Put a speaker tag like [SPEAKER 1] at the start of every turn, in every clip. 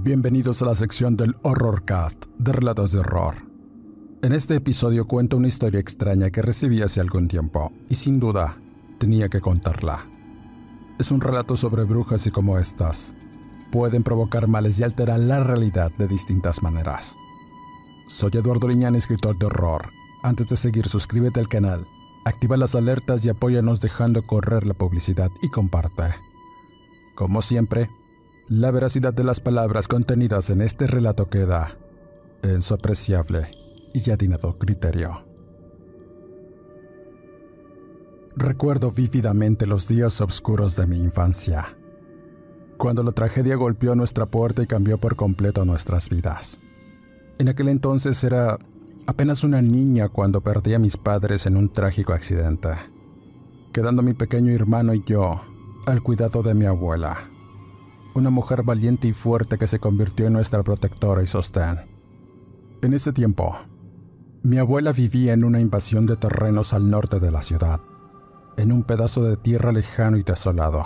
[SPEAKER 1] Bienvenidos a la sección del Horrorcast de Relatos de Horror. En este episodio cuento una historia extraña que recibí hace algún tiempo y sin duda tenía que contarla. Es un relato sobre brujas y cómo estas pueden provocar males y alterar la realidad de distintas maneras. Soy Eduardo Liñán, escritor de horror. Antes de seguir, suscríbete al canal, activa las alertas y apóyanos dejando correr la publicidad y comparte. Como siempre, la veracidad de las palabras contenidas en este relato queda en su apreciable y atinado criterio. Recuerdo vívidamente los días oscuros de mi infancia, cuando la tragedia golpeó nuestra puerta y cambió por completo nuestras vidas. En aquel entonces era apenas una niña cuando perdí a mis padres en un trágico accidente, quedando mi pequeño hermano y yo al cuidado de mi abuela una mujer valiente y fuerte que se convirtió en nuestra protectora y sostén. En ese tiempo, mi abuela vivía en una invasión de terrenos al norte de la ciudad, en un pedazo de tierra lejano y desolado.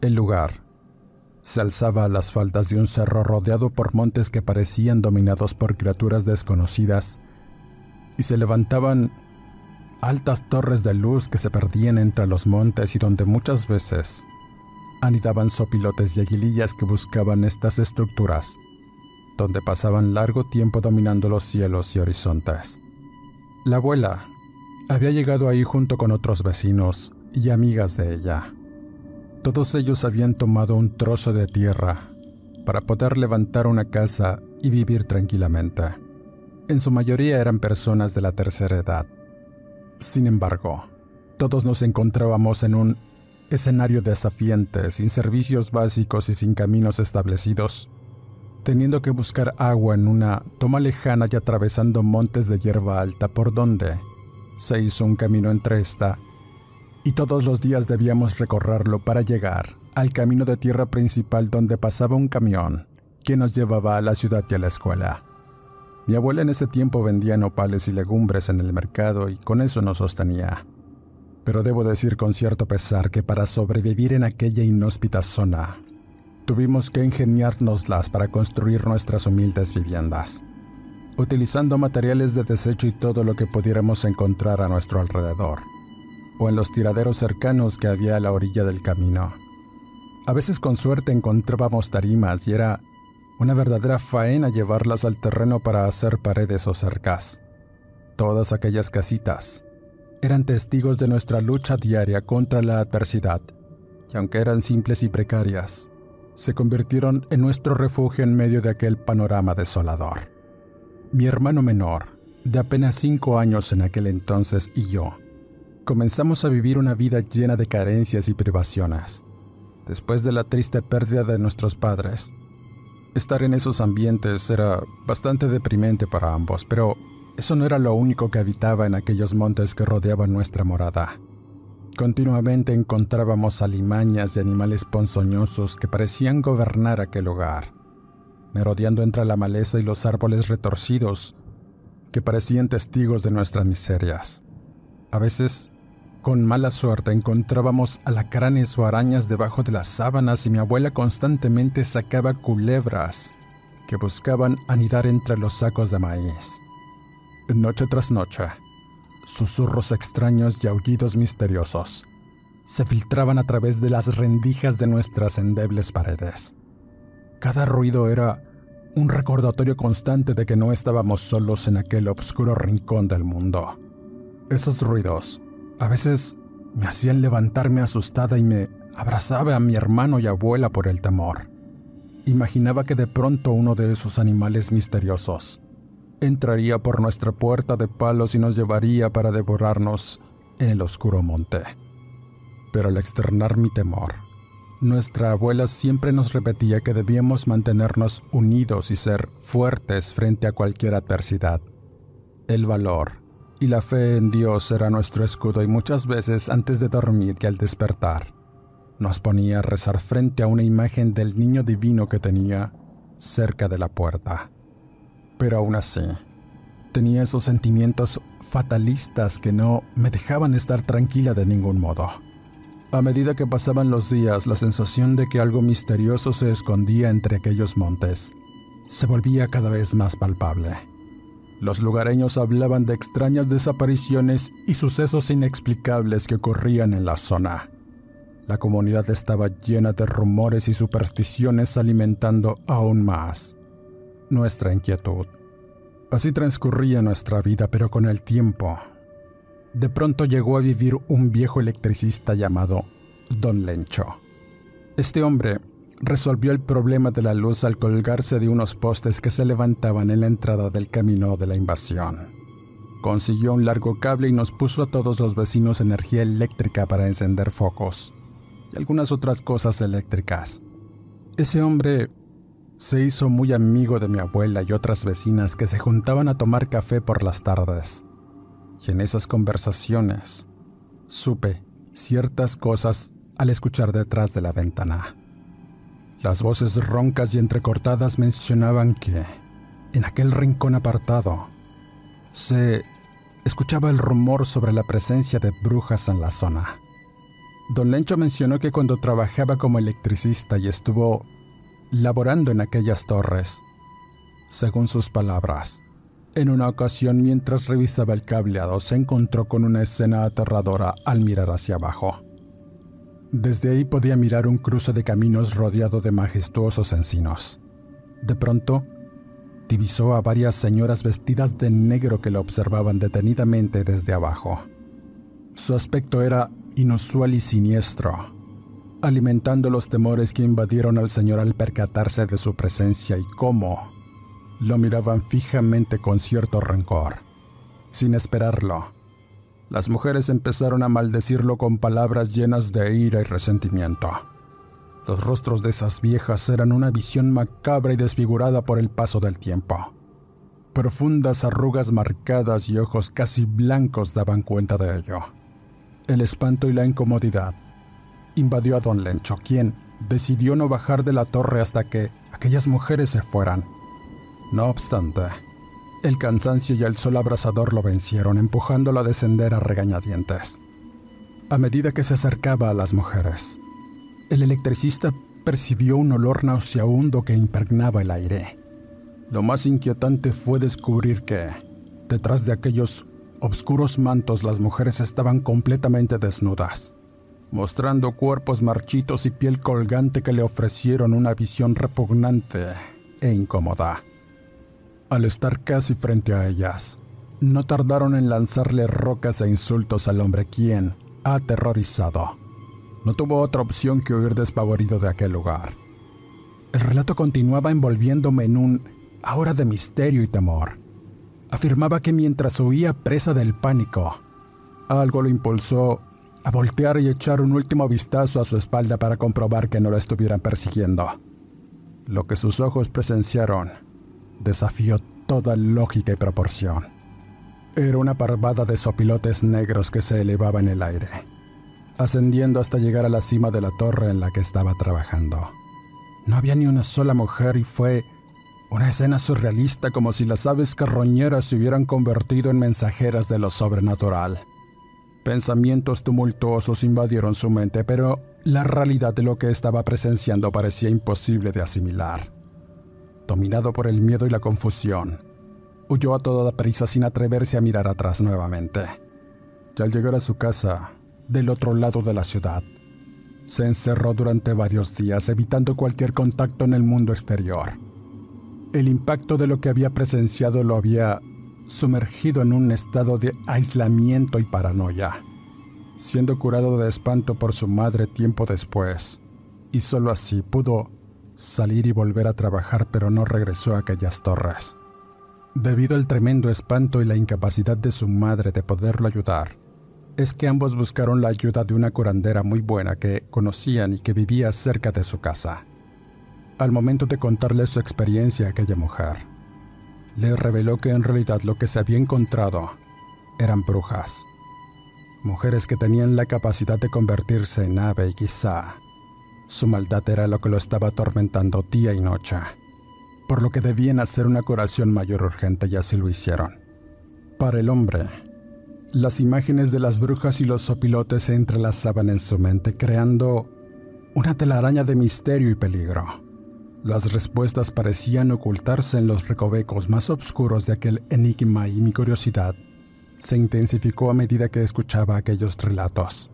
[SPEAKER 1] El lugar se alzaba a las faldas de un cerro rodeado por montes que parecían dominados por criaturas desconocidas y se levantaban altas torres de luz que se perdían entre los montes y donde muchas veces anidaban sopilotes y aguilillas que buscaban estas estructuras, donde pasaban largo tiempo dominando los cielos y horizontes. La abuela había llegado ahí junto con otros vecinos y amigas de ella. Todos ellos habían tomado un trozo de tierra para poder levantar una casa y vivir tranquilamente. En su mayoría eran personas de la tercera edad. Sin embargo, todos nos encontrábamos en un escenario desafiante, sin servicios básicos y sin caminos establecidos, teniendo que buscar agua en una toma lejana y atravesando montes de hierba alta. Por donde se hizo un camino entre esta, y todos los días debíamos recorrerlo para llegar al camino de tierra principal donde pasaba un camión que nos llevaba a la ciudad y a la escuela. Mi abuela en ese tiempo vendía nopales y legumbres en el mercado y con eso nos sostenía pero debo decir con cierto pesar que para sobrevivir en aquella inhóspita zona, tuvimos que ingeniárnoslas para construir nuestras humildes viviendas, utilizando materiales de desecho y todo lo que pudiéramos encontrar a nuestro alrededor, o en los tiraderos cercanos que había a la orilla del camino. A veces con suerte encontrábamos tarimas y era una verdadera faena llevarlas al terreno para hacer paredes o cercas. Todas aquellas casitas, eran testigos de nuestra lucha diaria contra la adversidad, y aunque eran simples y precarias, se convirtieron en nuestro refugio en medio de aquel panorama desolador. Mi hermano menor, de apenas cinco años en aquel entonces, y yo, comenzamos a vivir una vida llena de carencias y privaciones. Después de la triste pérdida de nuestros padres, estar en esos ambientes era bastante deprimente para ambos, pero eso no era lo único que habitaba en aquellos montes que rodeaban nuestra morada. Continuamente encontrábamos alimañas y animales ponzoñosos que parecían gobernar aquel hogar, merodeando entre la maleza y los árboles retorcidos que parecían testigos de nuestras miserias. A veces, con mala suerte, encontrábamos alacranes o arañas debajo de las sábanas y mi abuela constantemente sacaba culebras que buscaban anidar entre los sacos de maíz. Noche tras noche, susurros extraños y aullidos misteriosos se filtraban a través de las rendijas de nuestras endebles paredes. Cada ruido era un recordatorio constante de que no estábamos solos en aquel oscuro rincón del mundo. Esos ruidos a veces me hacían levantarme asustada y me abrazaba a mi hermano y abuela por el temor. Imaginaba que de pronto uno de esos animales misteriosos entraría por nuestra puerta de palos y nos llevaría para devorarnos en el oscuro monte. Pero al externar mi temor, nuestra abuela siempre nos repetía que debíamos mantenernos unidos y ser fuertes frente a cualquier adversidad. El valor y la fe en Dios era nuestro escudo y muchas veces antes de dormir y al despertar, nos ponía a rezar frente a una imagen del niño divino que tenía cerca de la puerta. Pero aún así, tenía esos sentimientos fatalistas que no me dejaban estar tranquila de ningún modo. A medida que pasaban los días, la sensación de que algo misterioso se escondía entre aquellos montes se volvía cada vez más palpable. Los lugareños hablaban de extrañas desapariciones y sucesos inexplicables que ocurrían en la zona. La comunidad estaba llena de rumores y supersticiones alimentando aún más nuestra inquietud. Así transcurría nuestra vida, pero con el tiempo, de pronto llegó a vivir un viejo electricista llamado Don Lencho. Este hombre resolvió el problema de la luz al colgarse de unos postes que se levantaban en la entrada del camino de la invasión. Consiguió un largo cable y nos puso a todos los vecinos energía eléctrica para encender focos y algunas otras cosas eléctricas. Ese hombre se hizo muy amigo de mi abuela y otras vecinas que se juntaban a tomar café por las tardes. Y en esas conversaciones supe ciertas cosas al escuchar detrás de la ventana. Las voces roncas y entrecortadas mencionaban que, en aquel rincón apartado, se escuchaba el rumor sobre la presencia de brujas en la zona. Don Lencho mencionó que cuando trabajaba como electricista y estuvo laborando en aquellas torres. Según sus palabras, en una ocasión mientras revisaba el cableado se encontró con una escena aterradora al mirar hacia abajo. Desde ahí podía mirar un cruce de caminos rodeado de majestuosos encinos. De pronto, divisó a varias señoras vestidas de negro que lo observaban detenidamente desde abajo. Su aspecto era inusual y siniestro, alimentando los temores que invadieron al Señor al percatarse de su presencia y cómo lo miraban fijamente con cierto rencor. Sin esperarlo, las mujeres empezaron a maldecirlo con palabras llenas de ira y resentimiento. Los rostros de esas viejas eran una visión macabra y desfigurada por el paso del tiempo. Profundas arrugas marcadas y ojos casi blancos daban cuenta de ello. El espanto y la incomodidad invadió a don Lencho, quien decidió no bajar de la torre hasta que aquellas mujeres se fueran. No obstante, el cansancio y el sol abrasador lo vencieron, empujándolo a descender a regañadientes. A medida que se acercaba a las mujeres, el electricista percibió un olor nauseabundo que impregnaba el aire. Lo más inquietante fue descubrir que, detrás de aquellos oscuros mantos, las mujeres estaban completamente desnudas mostrando cuerpos marchitos y piel colgante que le ofrecieron una visión repugnante e incómoda. Al estar casi frente a ellas, no tardaron en lanzarle rocas e insultos al hombre quien, aterrorizado, no tuvo otra opción que huir despavorido de aquel lugar. El relato continuaba envolviéndome en un ahora de misterio y temor. Afirmaba que mientras huía presa del pánico, algo lo impulsó a voltear y echar un último vistazo a su espalda para comprobar que no la estuvieran persiguiendo. Lo que sus ojos presenciaron desafió toda lógica y proporción. Era una parvada de sopilotes negros que se elevaba en el aire, ascendiendo hasta llegar a la cima de la torre en la que estaba trabajando. No había ni una sola mujer y fue una escena surrealista como si las aves carroñeras se hubieran convertido en mensajeras de lo sobrenatural. Pensamientos tumultuosos invadieron su mente, pero la realidad de lo que estaba presenciando parecía imposible de asimilar. Dominado por el miedo y la confusión, huyó a toda prisa sin atreverse a mirar atrás nuevamente. Y al llegar a su casa, del otro lado de la ciudad, Se encerró durante varios días evitando cualquier contacto en el mundo exterior. El impacto de lo que había presenciado lo había sumergido en un estado de aislamiento y paranoia, siendo curado de espanto por su madre tiempo después, y solo así pudo salir y volver a trabajar, pero no regresó a aquellas torres. Debido al tremendo espanto y la incapacidad de su madre de poderlo ayudar, es que ambos buscaron la ayuda de una curandera muy buena que conocían y que vivía cerca de su casa. Al momento de contarle su experiencia a aquella mujer, le reveló que en realidad lo que se había encontrado eran brujas, mujeres que tenían la capacidad de convertirse en ave y quizá su maldad era lo que lo estaba atormentando día y noche, por lo que debían hacer una curación mayor urgente y así lo hicieron. Para el hombre, las imágenes de las brujas y los sopilotes se entrelazaban en su mente, creando una telaraña de misterio y peligro. Las respuestas parecían ocultarse en los recovecos más oscuros de aquel enigma y mi curiosidad se intensificó a medida que escuchaba aquellos relatos.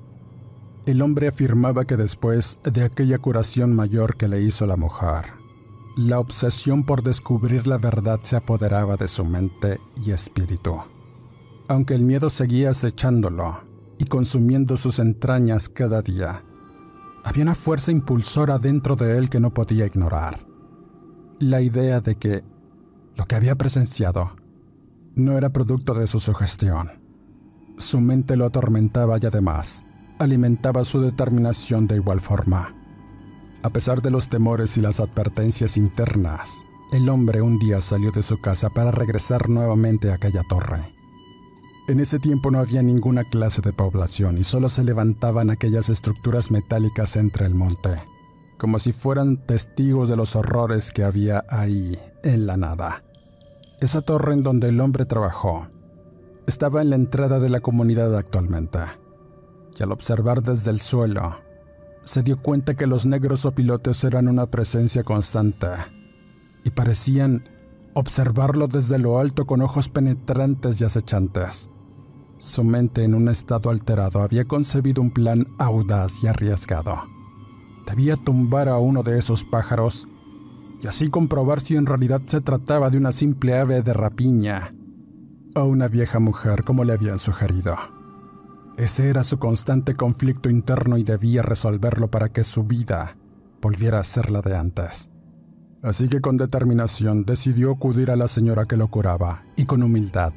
[SPEAKER 1] El hombre afirmaba que después de aquella curación mayor que le hizo la mujer, la obsesión por descubrir la verdad se apoderaba de su mente y espíritu. Aunque el miedo seguía acechándolo y consumiendo sus entrañas cada día, había una fuerza impulsora dentro de él que no podía ignorar. La idea de que lo que había presenciado no era producto de su sugestión. Su mente lo atormentaba y además alimentaba su determinación de igual forma. A pesar de los temores y las advertencias internas, el hombre un día salió de su casa para regresar nuevamente a aquella torre. En ese tiempo no había ninguna clase de población y solo se levantaban aquellas estructuras metálicas entre el monte, como si fueran testigos de los horrores que había ahí en la nada. Esa torre en donde el hombre trabajó estaba en la entrada de la comunidad actualmente y al observar desde el suelo, se dio cuenta que los negros opilotes eran una presencia constante y parecían observarlo desde lo alto con ojos penetrantes y acechantes. Su mente en un estado alterado había concebido un plan audaz y arriesgado. Debía tumbar a uno de esos pájaros y así comprobar si en realidad se trataba de una simple ave de rapiña o una vieja mujer como le habían sugerido. Ese era su constante conflicto interno y debía resolverlo para que su vida volviera a ser la de antes. Así que con determinación decidió acudir a la señora que lo curaba y con humildad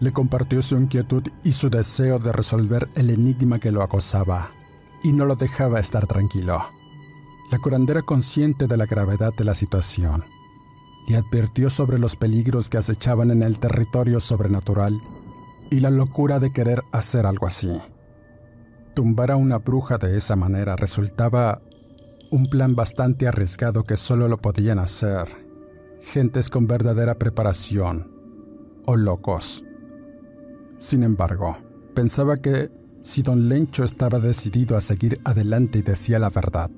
[SPEAKER 1] le compartió su inquietud y su deseo de resolver el enigma que lo acosaba y no lo dejaba estar tranquilo. La curandera consciente de la gravedad de la situación le advirtió sobre los peligros que acechaban en el territorio sobrenatural y la locura de querer hacer algo así. Tumbar a una bruja de esa manera resultaba un plan bastante arriesgado que solo lo podían hacer gentes con verdadera preparación o locos. Sin embargo, pensaba que si don Lencho estaba decidido a seguir adelante y decía la verdad,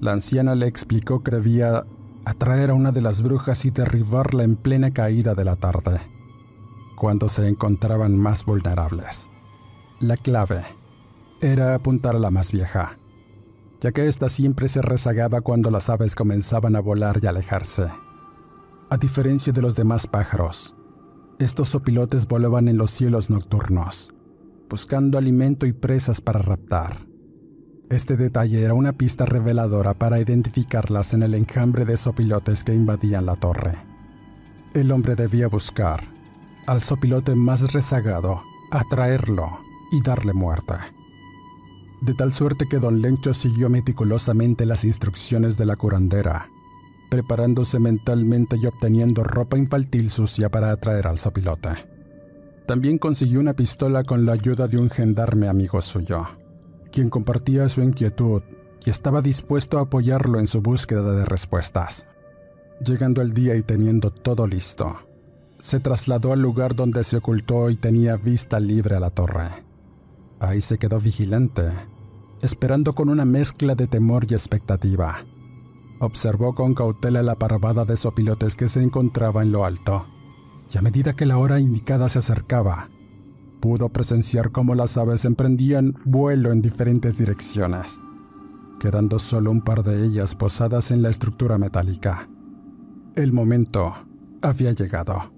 [SPEAKER 1] la anciana le explicó que debía atraer a una de las brujas y derribarla en plena caída de la tarde cuando se encontraban más vulnerables. La clave era apuntar a la más vieja, ya que ésta siempre se rezagaba cuando las aves comenzaban a volar y alejarse. A diferencia de los demás pájaros, estos opilotes volaban en los cielos nocturnos, buscando alimento y presas para raptar. Este detalle era una pista reveladora para identificarlas en el enjambre de sopilotes que invadían la torre. El hombre debía buscar, al sopilote más rezagado, atraerlo y darle muerte. De tal suerte que don Lencho siguió meticulosamente las instrucciones de la curandera, preparándose mentalmente y obteniendo ropa infantil sucia para atraer al sopilote. También consiguió una pistola con la ayuda de un gendarme amigo suyo, quien compartía su inquietud y estaba dispuesto a apoyarlo en su búsqueda de respuestas. Llegando el día y teniendo todo listo, se trasladó al lugar donde se ocultó y tenía vista libre a la torre. Ahí se quedó vigilante, esperando con una mezcla de temor y expectativa. Observó con cautela la parvada de sopilotes que se encontraba en lo alto, y a medida que la hora indicada se acercaba, pudo presenciar cómo las aves emprendían vuelo en diferentes direcciones, quedando solo un par de ellas posadas en la estructura metálica. El momento había llegado.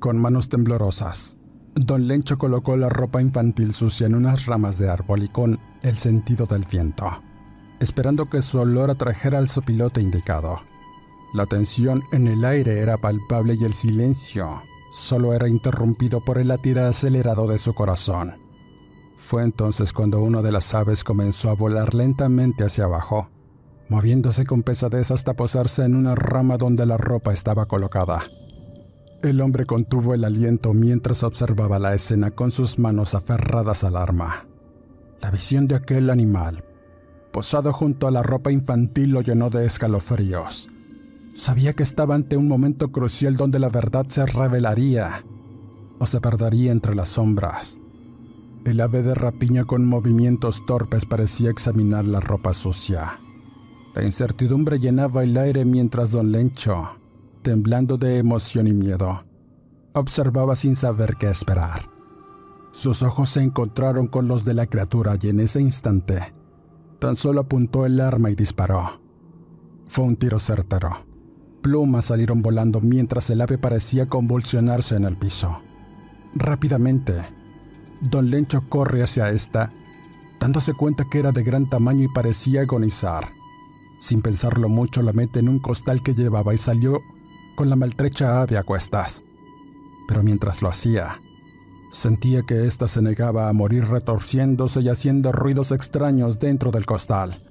[SPEAKER 1] Con manos temblorosas, don Lencho colocó la ropa infantil sucia en unas ramas de árbol y con el sentido del viento, esperando que su olor atrajera al sopilote indicado. La tensión en el aire era palpable y el silencio solo era interrumpido por el latir acelerado de su corazón. Fue entonces cuando una de las aves comenzó a volar lentamente hacia abajo, moviéndose con pesadez hasta posarse en una rama donde la ropa estaba colocada. El hombre contuvo el aliento mientras observaba la escena con sus manos aferradas al arma. La visión de aquel animal, posado junto a la ropa infantil, lo llenó de escalofríos. Sabía que estaba ante un momento crucial donde la verdad se revelaría o se perdería entre las sombras. El ave de rapiña con movimientos torpes parecía examinar la ropa sucia. La incertidumbre llenaba el aire mientras don Lencho, temblando de emoción y miedo, observaba sin saber qué esperar. Sus ojos se encontraron con los de la criatura y en ese instante, tan solo apuntó el arma y disparó. Fue un tiro certero. Plumas salieron volando mientras el ave parecía convulsionarse en el piso. Rápidamente, don Lencho corre hacia esta, dándose cuenta que era de gran tamaño y parecía agonizar. Sin pensarlo mucho, la mete en un costal que llevaba y salió con la maltrecha ave a cuestas. Pero mientras lo hacía, sentía que ésta se negaba a morir retorciéndose y haciendo ruidos extraños dentro del costal.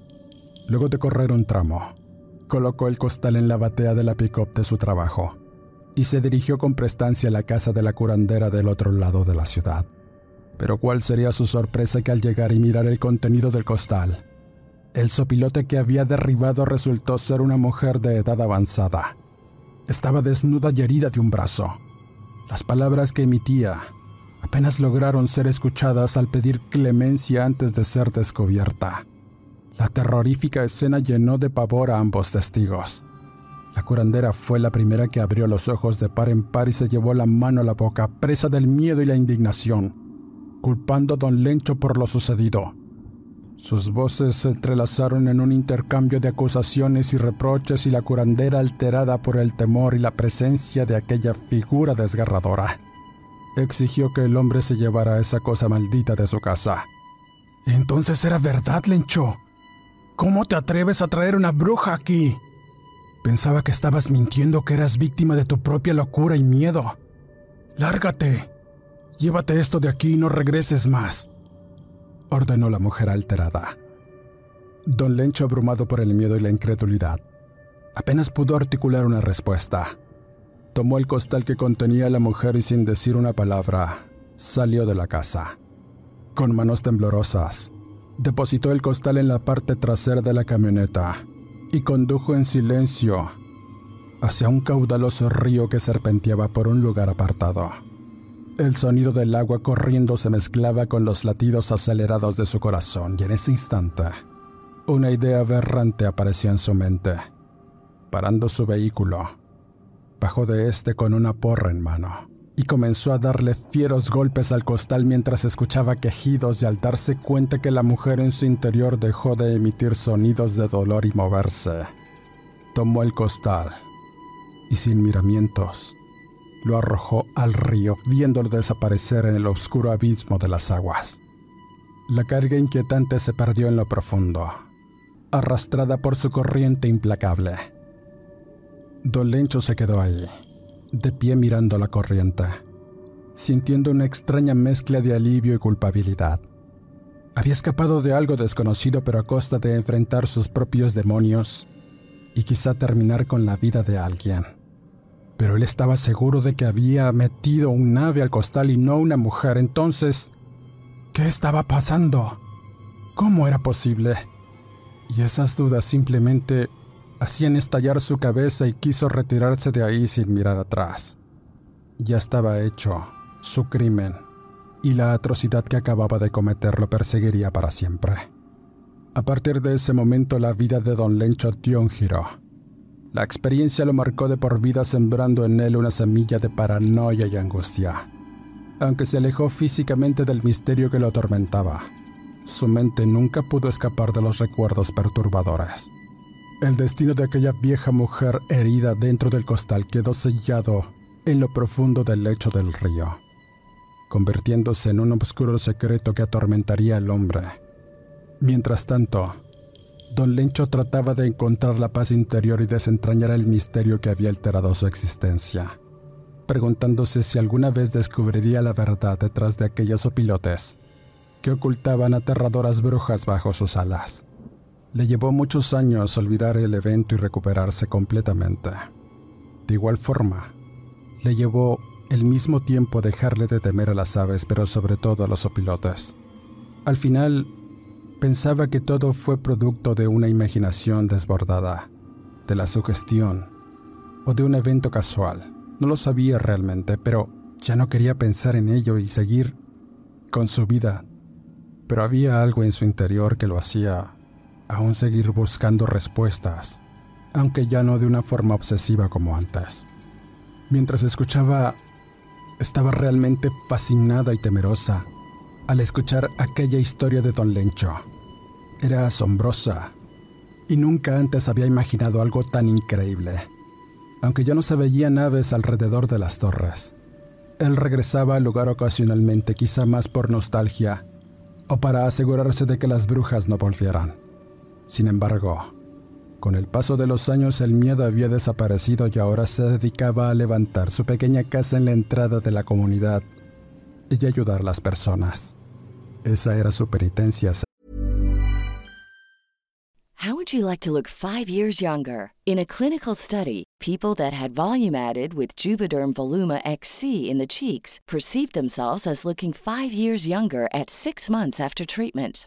[SPEAKER 1] Luego de correr un tramo, colocó el costal en la batea de la pick-up de su trabajo y se dirigió con prestancia a la casa de la curandera del otro lado de la ciudad. Pero cuál sería su sorpresa que al llegar y mirar el contenido del costal, el sopilote que había derribado resultó ser una mujer de edad avanzada, estaba desnuda y herida de un brazo. Las palabras que emitía apenas lograron ser escuchadas al pedir clemencia antes de ser descubierta. La terrorífica escena llenó de pavor a ambos testigos. La curandera fue la primera que abrió los ojos de par en par y se llevó la mano a la boca, presa del miedo y la indignación, culpando a don Lencho por lo sucedido. Sus voces se entrelazaron en un intercambio de acusaciones y reproches y la curandera alterada por el temor y la presencia de aquella figura desgarradora. Exigió que el hombre se llevara esa cosa maldita de su casa. Entonces era verdad, Lencho. ¿Cómo te atreves a traer una bruja aquí? Pensaba que estabas mintiendo que eras víctima de tu propia locura y miedo. Lárgate. Llévate esto de aquí y no regreses más ordenó la mujer alterada. Don Lencho, abrumado por el miedo y la incredulidad, apenas pudo articular una respuesta. Tomó el costal que contenía la mujer y sin decir una palabra, salió de la casa. Con manos temblorosas, depositó el costal en la parte trasera de la camioneta y condujo en silencio hacia un caudaloso río que serpenteaba por un lugar apartado. El sonido del agua corriendo se mezclaba con los latidos acelerados de su corazón y en ese instante una idea aberrante apareció en su mente. Parando su vehículo, bajó de este con una porra en mano y comenzó a darle fieros golpes al costal mientras escuchaba quejidos y al darse cuenta que la mujer en su interior dejó de emitir sonidos de dolor y moverse. Tomó el costal y sin miramientos lo arrojó al río, viéndolo desaparecer en el oscuro abismo de las aguas. La carga inquietante se perdió en lo profundo, arrastrada por su corriente implacable. Don Lencho se quedó ahí, de pie mirando la corriente, sintiendo una extraña mezcla de alivio y culpabilidad. Había escapado de algo desconocido, pero a costa de enfrentar sus propios demonios y quizá terminar con la vida de alguien pero él estaba seguro de que había metido un ave al costal y no una mujer. Entonces, ¿qué estaba pasando? ¿Cómo era posible? Y esas dudas simplemente hacían estallar su cabeza y quiso retirarse de ahí sin mirar atrás. Ya estaba hecho su crimen y la atrocidad que acababa de cometer lo perseguiría para siempre. A partir de ese momento la vida de don Lencho dio un giro. La experiencia lo marcó de por vida sembrando en él una semilla de paranoia y angustia. Aunque se alejó físicamente del misterio que lo atormentaba, su mente nunca pudo escapar de los recuerdos perturbadores. El destino de aquella vieja mujer herida dentro del costal quedó sellado en lo profundo del lecho del río, convirtiéndose en un oscuro secreto que atormentaría al hombre. Mientras tanto, don Lencho trataba de encontrar la paz interior y desentrañar el misterio que había alterado su existencia, preguntándose si alguna vez descubriría la verdad detrás de aquellos opilotes que ocultaban aterradoras brujas bajo sus alas. Le llevó muchos años olvidar el evento y recuperarse completamente. De igual forma, le llevó el mismo tiempo dejarle de temer a las aves, pero sobre todo a los opilotes. Al final, pensaba que todo fue producto de una imaginación desbordada, de la sugestión o de un evento casual. No lo sabía realmente, pero ya no quería pensar en ello y seguir con su vida. Pero había algo en su interior que lo hacía aún seguir buscando respuestas, aunque ya no de una forma obsesiva como antes. Mientras escuchaba, estaba realmente fascinada y temerosa al escuchar aquella historia de Don Lencho. Era asombrosa y nunca antes había imaginado algo tan increíble. Aunque ya no se veían naves alrededor de las torres, él regresaba al lugar ocasionalmente, quizá más por nostalgia o para asegurarse de que las brujas no volvieran. Sin embargo, con el paso de los años el miedo había desaparecido y ahora se dedicaba a levantar su pequeña casa en la entrada de la comunidad y ayudar a las personas. Esa era su penitencia.
[SPEAKER 2] How would you like to look 5 years younger? In a clinical study, people that had volume added with Juvederm Voluma XC in the cheeks perceived themselves as looking 5 years younger at 6 months after treatment.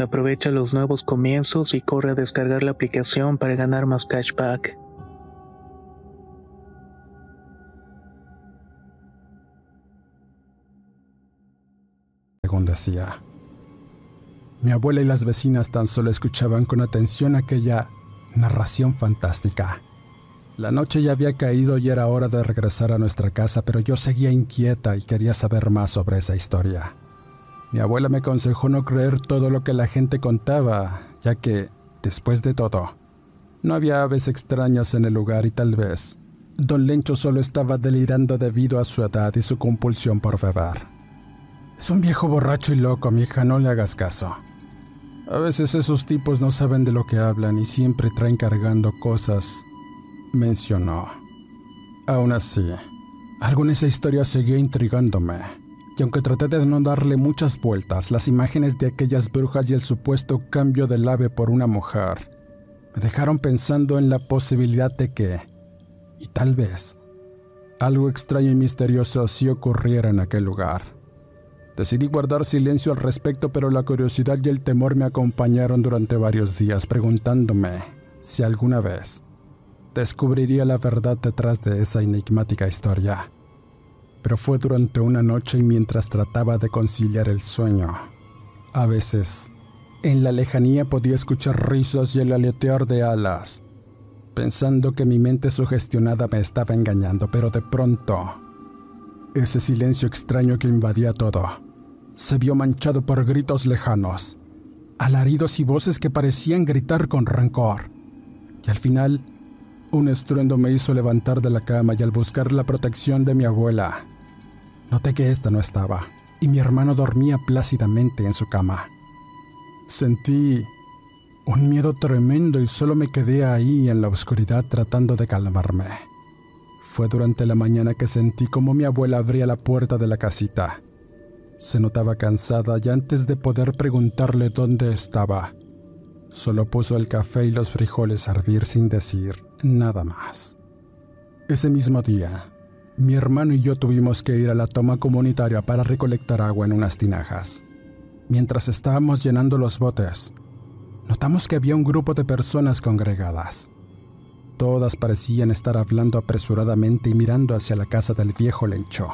[SPEAKER 3] Aprovecha los nuevos comienzos y corre a descargar la aplicación para ganar más cashback.
[SPEAKER 1] Según decía, Mi abuela y las vecinas tan solo escuchaban con atención aquella narración fantástica. La noche ya había caído y era hora de regresar a nuestra casa, pero yo seguía inquieta y quería saber más sobre esa historia. Mi abuela me aconsejó no creer todo lo que la gente contaba, ya que, después de todo, no había aves extrañas en el lugar y tal vez don Lencho solo estaba delirando debido a su edad y su compulsión por beber. Es un viejo borracho y loco, mi hija, no le hagas caso. A veces esos tipos no saben de lo que hablan y siempre traen cargando cosas, mencionó. Aún así, algo en esa historia seguía intrigándome, y aunque traté de no darle muchas vueltas, las imágenes de aquellas brujas y el supuesto cambio del ave por una mujer me dejaron pensando en la posibilidad de que, y tal vez, algo extraño y misterioso sí ocurriera en aquel lugar. Decidí guardar silencio al respecto, pero la curiosidad y el temor me acompañaron durante varios días, preguntándome si alguna vez descubriría la verdad detrás de esa enigmática historia. Pero fue durante una noche y mientras trataba de conciliar el sueño. A veces, en la lejanía podía escuchar risas y el aletear de alas, pensando que mi mente sugestionada me estaba engañando, pero de pronto, ese silencio extraño que invadía todo se vio manchado por gritos lejanos, alaridos y voces que parecían gritar con rancor. Y al final, un estruendo me hizo levantar de la cama y al buscar la protección de mi abuela, noté que ésta no estaba y mi hermano dormía plácidamente en su cama. Sentí un miedo tremendo y solo me quedé ahí en la oscuridad tratando de calmarme. Fue durante la mañana que sentí como mi abuela abría la puerta de la casita se notaba cansada y antes de poder preguntarle dónde estaba, solo puso el café y los frijoles a hervir sin decir nada más. Ese mismo día, mi hermano y yo tuvimos que ir a la toma comunitaria para recolectar agua en unas tinajas. Mientras estábamos llenando los botes, notamos que había un grupo de personas congregadas. Todas parecían estar hablando apresuradamente y mirando hacia la casa del viejo Lencho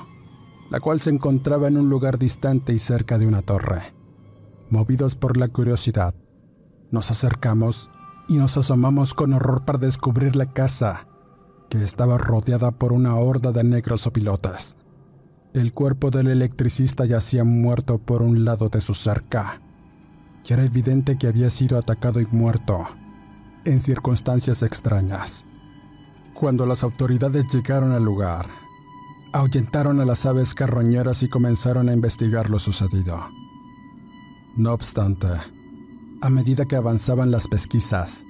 [SPEAKER 1] la cual se encontraba en un lugar distante y cerca de una torre. Movidos por la curiosidad, nos acercamos y nos asomamos con horror para descubrir la casa, que estaba rodeada por una horda de negros opilotes. El cuerpo del electricista yacía muerto por un lado de su cerca, y era evidente que había sido atacado y muerto, en circunstancias extrañas. Cuando las autoridades llegaron al lugar, ahuyentaron a las aves carroñeras y comenzaron a investigar lo sucedido. No obstante, a medida que avanzaban las pesquisas,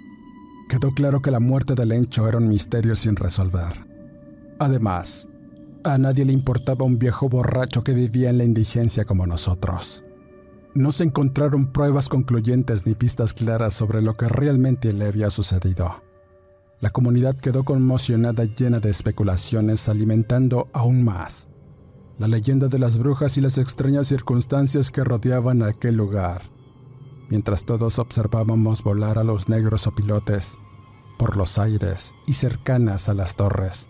[SPEAKER 1] quedó claro que la muerte del Encho era un misterio sin resolver. Además, a nadie le importaba un viejo borracho que vivía en la indigencia como nosotros. No se encontraron pruebas concluyentes ni pistas claras sobre lo que realmente le había sucedido. La comunidad quedó conmocionada llena de especulaciones, alimentando aún más la leyenda de las brujas y las extrañas circunstancias que rodeaban aquel lugar, mientras todos observábamos volar a los negros opilotes por los aires y cercanas a las torres.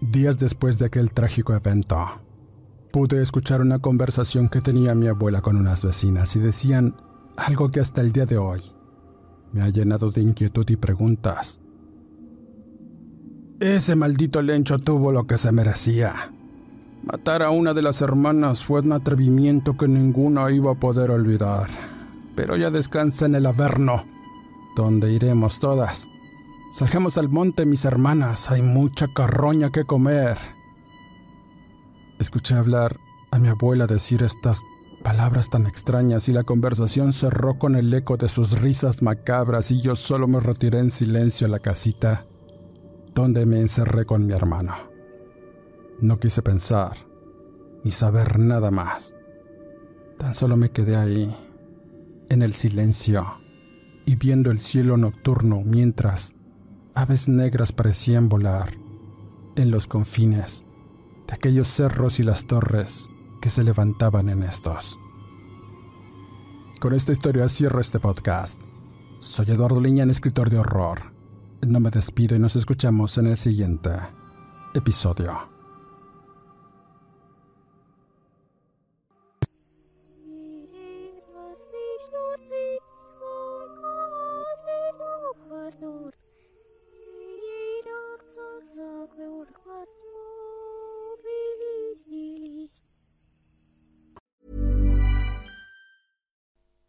[SPEAKER 1] Días después de aquel trágico evento, pude escuchar una conversación que tenía mi abuela con unas vecinas y decían algo que hasta el día de hoy me ha llenado de inquietud y preguntas. Ese maldito Lencho tuvo lo que se merecía. Matar a una de las hermanas fue un atrevimiento que ninguno iba a poder olvidar. Pero ya descansa en el Averno, donde iremos todas. Salgamos al monte, mis hermanas, hay mucha carroña que comer. Escuché hablar a mi abuela decir estas palabras tan extrañas y la conversación cerró con el eco de sus risas macabras y yo solo me retiré en silencio a la casita donde me encerré con mi hermano. No quise pensar ni saber nada más. Tan solo me quedé ahí, en el silencio, y viendo el cielo nocturno mientras aves negras parecían volar en los confines de aquellos cerros y las torres que se levantaban en estos. Con esta historia cierro este podcast. Soy Eduardo Liñán, escritor de horror no me despido y nos escuchamos en el siguiente episodio.